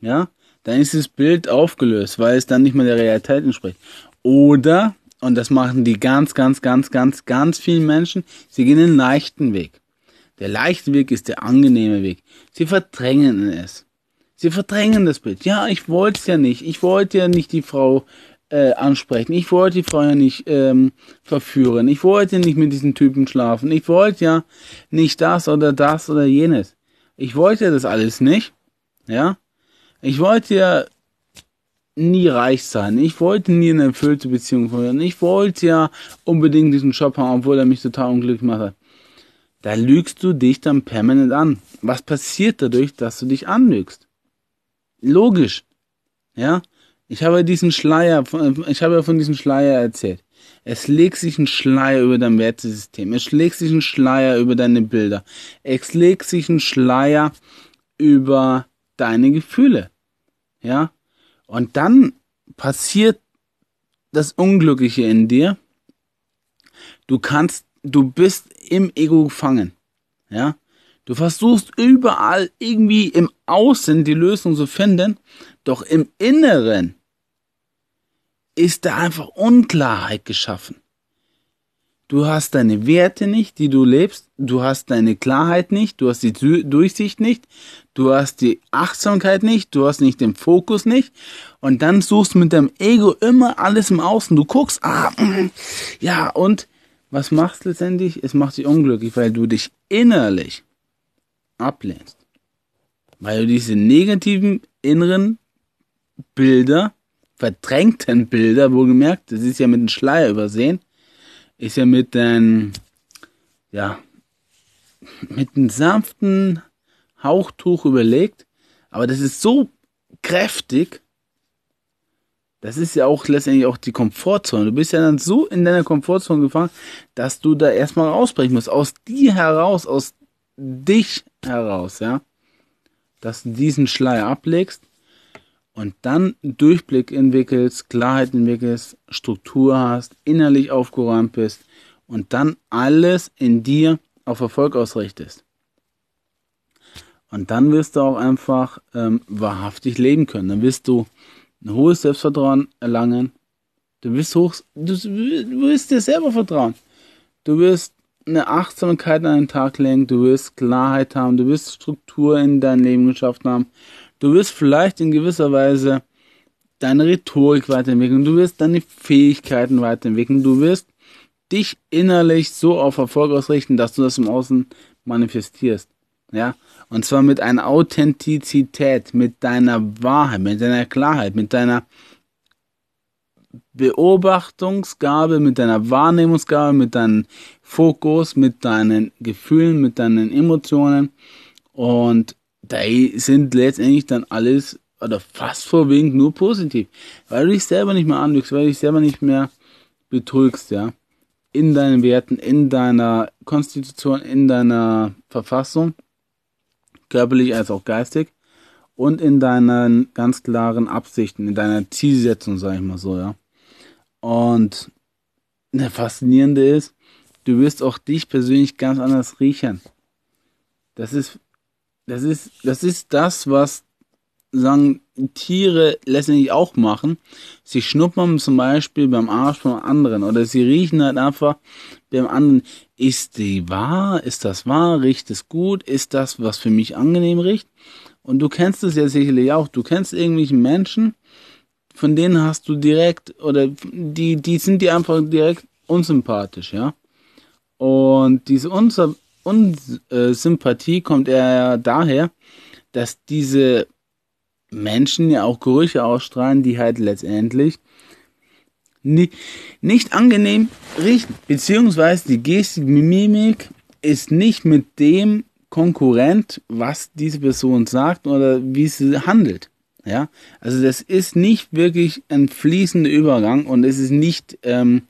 Ja, dann ist das Bild aufgelöst, weil es dann nicht mehr der Realität entspricht. Oder und das machen die ganz, ganz, ganz, ganz, ganz vielen Menschen, sie gehen den leichten Weg. Der leichte Weg ist der angenehme Weg. Sie verdrängen es. Sie verdrängen das Bild. Ja, ich wollte es ja nicht. Ich wollte ja nicht die Frau äh, ansprechen. Ich wollte die ja nicht ähm, verführen. Ich wollte nicht mit diesen Typen schlafen. Ich wollte ja nicht das oder das oder jenes. Ich wollte ja das alles nicht. Ja. Ich wollte ja nie reich sein. Ich wollte nie eine erfüllte Beziehung führen. Ich wollte ja unbedingt diesen Job haben, obwohl er mich total unglücklich macht. Da lügst du dich dann permanent an. Was passiert dadurch, dass du dich anlügst? Logisch. Ja? Ich habe diesen Schleier, ich habe von diesem Schleier erzählt. Es legt sich ein Schleier über dein Wertesystem. Es legt sich ein Schleier über deine Bilder. Es legt sich ein Schleier über deine Gefühle. Ja? Und dann passiert das Unglückliche in dir. Du kannst, du bist im Ego gefangen. Ja? Du versuchst überall irgendwie im Außen die Lösung zu finden, doch im Inneren ist da einfach Unklarheit geschaffen. Du hast deine Werte nicht, die du lebst. Du hast deine Klarheit nicht. Du hast die Durchsicht nicht. Du hast die Achtsamkeit nicht. Du hast nicht den Fokus nicht. Und dann suchst du mit deinem Ego immer alles im Außen. Du guckst, ah, ja, und was machst du letztendlich? Es macht dich unglücklich, weil du dich innerlich ablehnst. Weil du diese negativen inneren Bilder, verdrängten Bilder, wohlgemerkt, das ist ja mit einem Schleier übersehen, ist ja mit einem, ja, mit einem sanften Hauchtuch überlegt, aber das ist so kräftig, das ist ja auch letztendlich auch die Komfortzone. Du bist ja dann so in deiner Komfortzone gefangen, dass du da erstmal rausbrechen musst. Aus dir heraus, aus dich heraus, ja. Dass du diesen Schleier ablegst und dann Durchblick entwickelst, Klarheit entwickelst, Struktur hast, innerlich aufgeräumt bist und dann alles in dir auf Erfolg ausrichtest. Und dann wirst du auch einfach ähm, wahrhaftig leben können. Dann wirst du ein hohes Selbstvertrauen erlangen. Du wirst hoch, du, du wirst dir selber vertrauen. Du wirst eine Achtsamkeit an den Tag legen, du wirst Klarheit haben, du wirst Struktur in dein Leben geschaffen haben, Du wirst vielleicht in gewisser Weise deine Rhetorik weiterentwickeln, du wirst deine Fähigkeiten weiterentwickeln, du wirst dich innerlich so auf Erfolg ausrichten, dass du das im Außen manifestierst. Ja, und zwar mit einer Authentizität, mit deiner Wahrheit, mit deiner Klarheit, mit deiner Beobachtungsgabe, mit deiner Wahrnehmungsgabe, mit deinem Fokus, mit deinen Gefühlen, mit deinen Emotionen. Und da sind letztendlich dann alles oder fast vorwiegend nur positiv, weil du dich selber nicht mehr anlügst, weil du dich selber nicht mehr betrügst, ja, in deinen Werten, in deiner Konstitution, in deiner Verfassung, körperlich als auch geistig und in deinen ganz klaren Absichten, in deiner Zielsetzung, sag ich mal so, ja. Und das Faszinierende ist, du wirst auch dich persönlich ganz anders riechen. Das ist das ist, das ist das, was sagen Tiere letztendlich auch machen. Sie schnuppern zum Beispiel beim Arsch von anderen oder sie riechen halt einfach beim anderen. Ist die wahr? Ist das wahr? Riecht es gut? Ist das, was für mich angenehm riecht? Und du kennst es ja sicherlich auch. Du kennst irgendwelche Menschen, von denen hast du direkt oder die, die sind dir einfach direkt unsympathisch, ja. Und diese Unser Unsympathie kommt eher daher, dass diese Menschen ja auch Gerüche ausstrahlen, die halt letztendlich nicht, angenehm riechen. Beziehungsweise die Gestik, Mimik ist nicht mit dem Konkurrent, was diese Person sagt oder wie sie handelt. Ja, also das ist nicht wirklich ein fließender Übergang und es ist nicht, ähm,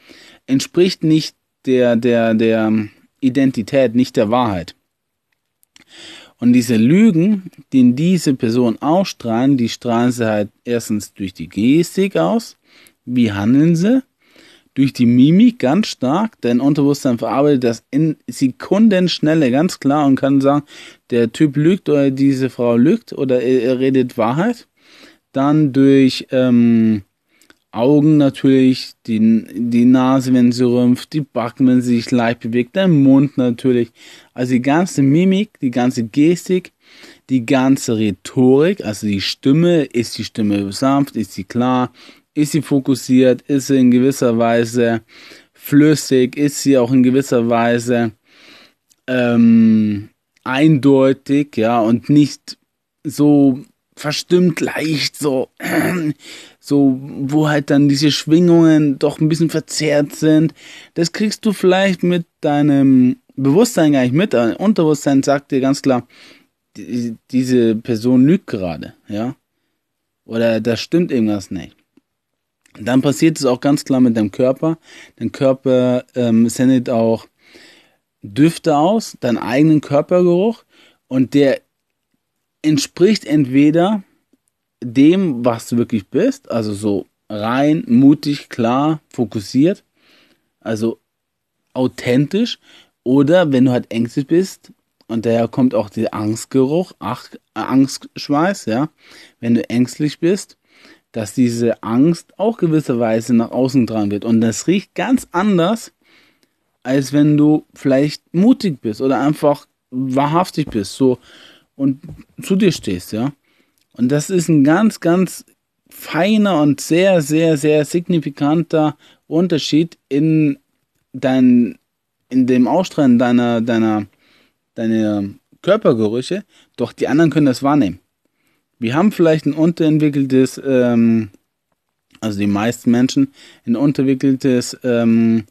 entspricht nicht der, der, der, Identität, nicht der Wahrheit. Und diese Lügen, die diese Person ausstrahlen, die strahlen sie halt erstens durch die Gestik aus. Wie handeln sie? Durch die Mimik ganz stark, denn Unterbewusstsein verarbeitet das in Sekundenschnelle ganz klar und kann sagen, der Typ lügt oder diese Frau lügt oder er redet Wahrheit. Dann durch ähm, Augen natürlich, die, die Nase, wenn sie rümpft, die Backen, wenn sie sich leicht bewegt, der Mund natürlich. Also die ganze Mimik, die ganze Gestik, die ganze Rhetorik, also die Stimme, ist die Stimme sanft, ist sie klar, ist sie fokussiert, ist sie in gewisser Weise flüssig, ist sie auch in gewisser Weise ähm, eindeutig, ja, und nicht so verstimmt leicht, so, <clears throat> so, wo halt dann diese Schwingungen doch ein bisschen verzerrt sind. Das kriegst du vielleicht mit deinem Bewusstsein gar nicht mit. Dein Unterbewusstsein sagt dir ganz klar, die, diese Person lügt gerade, ja. Oder da stimmt irgendwas nicht. Dann passiert es auch ganz klar mit deinem Körper. Dein Körper ähm, sendet auch Düfte aus, deinen eigenen Körpergeruch und der entspricht entweder dem, was du wirklich bist, also so rein, mutig, klar, fokussiert, also authentisch, oder wenn du halt ängstlich bist, und daher kommt auch der Angstgeruch, Ach, Angstschweiß, ja, wenn du ängstlich bist, dass diese Angst auch gewisserweise nach außen getragen wird. Und das riecht ganz anders, als wenn du vielleicht mutig bist oder einfach wahrhaftig bist, so und zu dir stehst, ja. Und das ist ein ganz, ganz feiner und sehr, sehr, sehr signifikanter Unterschied in dein, in dem Ausstrahlen deiner, deiner, deiner Körpergerüche. Doch die anderen können das wahrnehmen. Wir haben vielleicht ein unterentwickeltes, ähm, also die meisten Menschen, ein unterentwickeltes, ähm,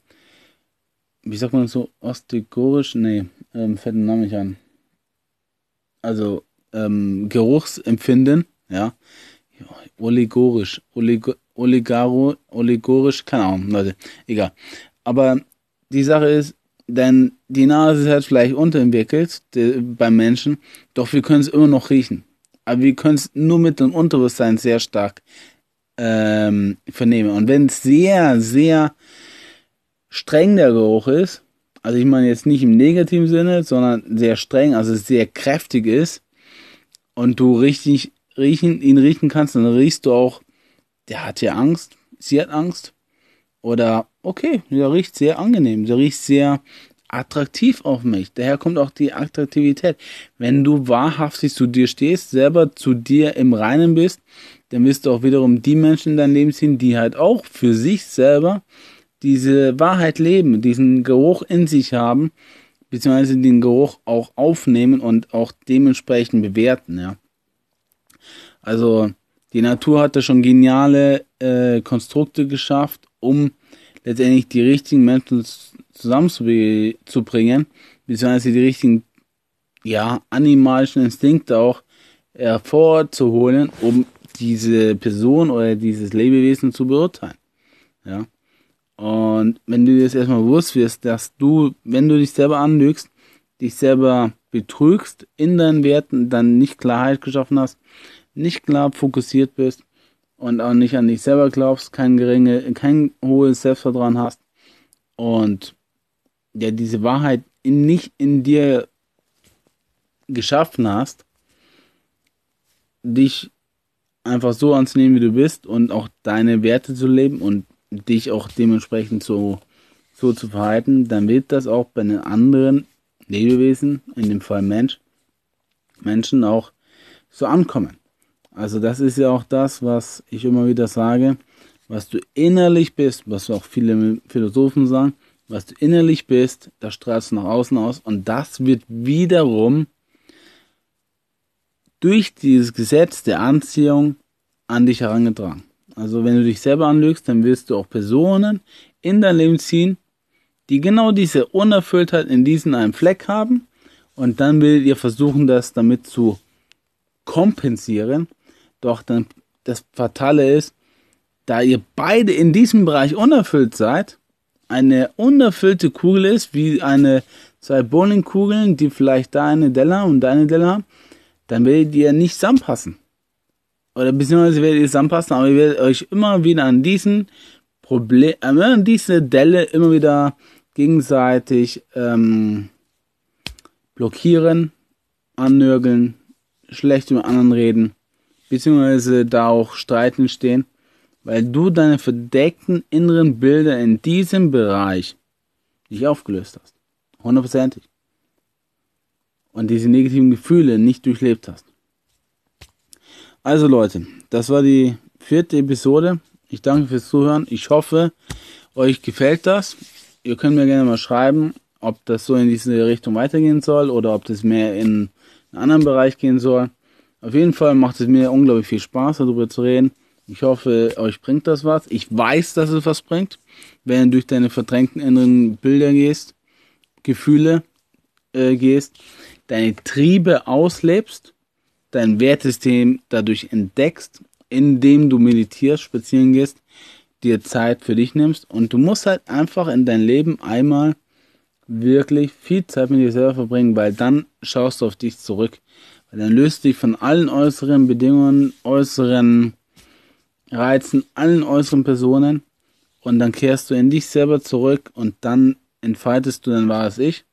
wie sagt man so, ostigorisch? Nee, ähm, fällt den Namen nicht an also ähm, Geruchsempfinden, ja, oligorisch, olig, oligaro, oligorisch, keine Ahnung, Leute, egal. Aber die Sache ist, denn die Nase ist halt vielleicht unterentwickelt die, beim Menschen, doch wir können es immer noch riechen. Aber wir können es nur mit dem Unterbewusstsein sehr stark ähm, vernehmen. Und wenn es sehr, sehr streng der Geruch ist, also ich meine jetzt nicht im negativen Sinne, sondern sehr streng, also sehr kräftig ist und du richtig riechen, ihn riechen kannst, dann riechst du auch, der hat ja Angst, sie hat Angst. Oder, okay, der riecht sehr angenehm, der riecht sehr attraktiv auf mich. Daher kommt auch die Attraktivität. Wenn du wahrhaftig zu dir stehst, selber zu dir im Reinen bist, dann wirst du auch wiederum die Menschen in dein Leben ziehen, die halt auch für sich selber diese Wahrheit leben, diesen Geruch in sich haben, beziehungsweise den Geruch auch aufnehmen und auch dementsprechend bewerten, ja. Also die Natur hat da schon geniale äh, Konstrukte geschafft, um letztendlich die richtigen Menschen zusammenzubringen, beziehungsweise die richtigen, ja, animalischen Instinkte auch hervorzuholen, um diese Person oder dieses Lebewesen zu beurteilen. Ja. Und wenn du dir das erstmal bewusst wirst, dass du, wenn du dich selber anlügst, dich selber betrügst, in deinen Werten dann nicht Klarheit geschaffen hast, nicht klar fokussiert bist und auch nicht an dich selber glaubst, kein geringe, kein hohes Selbstvertrauen hast und ja diese Wahrheit in, nicht in dir geschaffen hast, dich einfach so anzunehmen, wie du bist und auch deine Werte zu leben und dich auch dementsprechend so, so zu verhalten, dann wird das auch bei den anderen Lebewesen, in dem Fall Mensch, Menschen auch so ankommen. Also das ist ja auch das, was ich immer wieder sage, was du innerlich bist, was auch viele Philosophen sagen, was du innerlich bist, das strahlst du nach außen aus und das wird wiederum durch dieses Gesetz der Anziehung an dich herangetragen. Also wenn du dich selber anlügst, dann wirst du auch Personen in dein Leben ziehen, die genau diese Unerfülltheit in diesem einen Fleck haben. Und dann will ihr versuchen, das damit zu kompensieren. Doch dann das Fatale ist, da ihr beide in diesem Bereich unerfüllt seid, eine unerfüllte Kugel ist, wie eine zwei Bowlingkugeln, die vielleicht da eine Delle und da eine Delle haben, dann werdet ihr nicht zusammenpassen oder beziehungsweise werdet ihr zusammenpassen, aber ihr werdet euch immer wieder an diesen Problem, äh, an diese Delle immer wieder gegenseitig ähm, blockieren, annörgeln, schlecht über anderen reden, beziehungsweise da auch Streiten stehen, weil du deine verdeckten inneren Bilder in diesem Bereich nicht aufgelöst hast. Hundertprozentig. Und diese negativen Gefühle nicht durchlebt hast. Also Leute, das war die vierte Episode. Ich danke fürs Zuhören. Ich hoffe, euch gefällt das. Ihr könnt mir gerne mal schreiben, ob das so in diese Richtung weitergehen soll oder ob das mehr in einen anderen Bereich gehen soll. Auf jeden Fall macht es mir unglaublich viel Spaß, darüber zu reden. Ich hoffe, euch bringt das was. Ich weiß, dass es was bringt, wenn du durch deine verdrängten inneren Bilder gehst, Gefühle äh, gehst, deine Triebe auslebst, dein Wertsystem dadurch entdeckst, indem du meditierst, spazieren gehst, dir Zeit für dich nimmst und du musst halt einfach in dein Leben einmal wirklich viel Zeit mit dir selber verbringen, weil dann schaust du auf dich zurück. Weil dann löst du dich von allen äußeren Bedingungen, äußeren Reizen, allen äußeren Personen und dann kehrst du in dich selber zurück und dann entfaltest du dein wahres Ich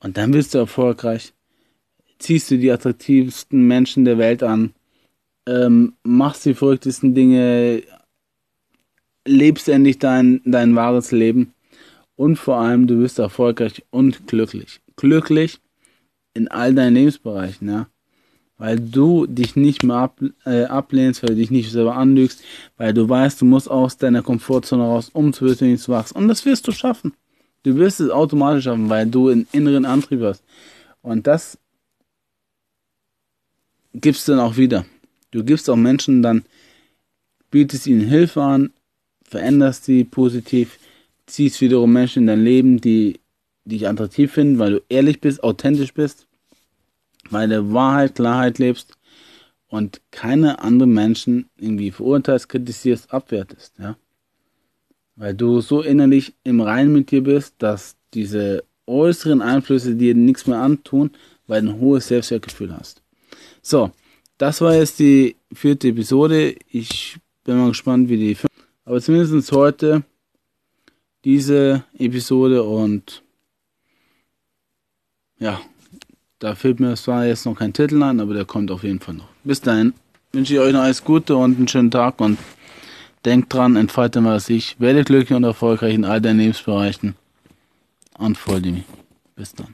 und dann wirst du erfolgreich. Ziehst du die attraktivsten Menschen der Welt an, ähm, machst die verrücktesten Dinge, lebst endlich dein, dein wahres Leben und vor allem du wirst erfolgreich und glücklich. Glücklich in all deinen Lebensbereichen, ja. Weil du dich nicht mehr ab, äh, ablehnst, weil du dich nicht selber anlügst, weil du weißt, du musst aus deiner Komfortzone raus, um zu wissen, zu wachsen. Und das wirst du schaffen. Du wirst es automatisch schaffen, weil du einen inneren Antrieb hast. Und das gibst du dann auch wieder. Du gibst auch Menschen dann, bietest ihnen Hilfe an, veränderst sie positiv, ziehst wiederum Menschen in dein Leben, die dich attraktiv finden, weil du ehrlich bist, authentisch bist, weil du Wahrheit, Klarheit lebst und keine anderen Menschen irgendwie verurteilst, kritisierst, abwertest, ja. Weil du so innerlich im Reinen mit dir bist, dass diese äußeren Einflüsse dir nichts mehr antun, weil du ein hohes Selbstwertgefühl hast. So, das war jetzt die vierte Episode. Ich bin mal gespannt, wie die. Aber zumindest heute diese Episode und ja, da fehlt mir zwar jetzt noch kein Titel an, aber der kommt auf jeden Fall noch. Bis dahin wünsche ich euch noch alles Gute und einen schönen Tag und denkt dran, entfalte mal sich, werde glücklich und erfolgreich in all deinen Lebensbereichen und folge mir. Bis dann.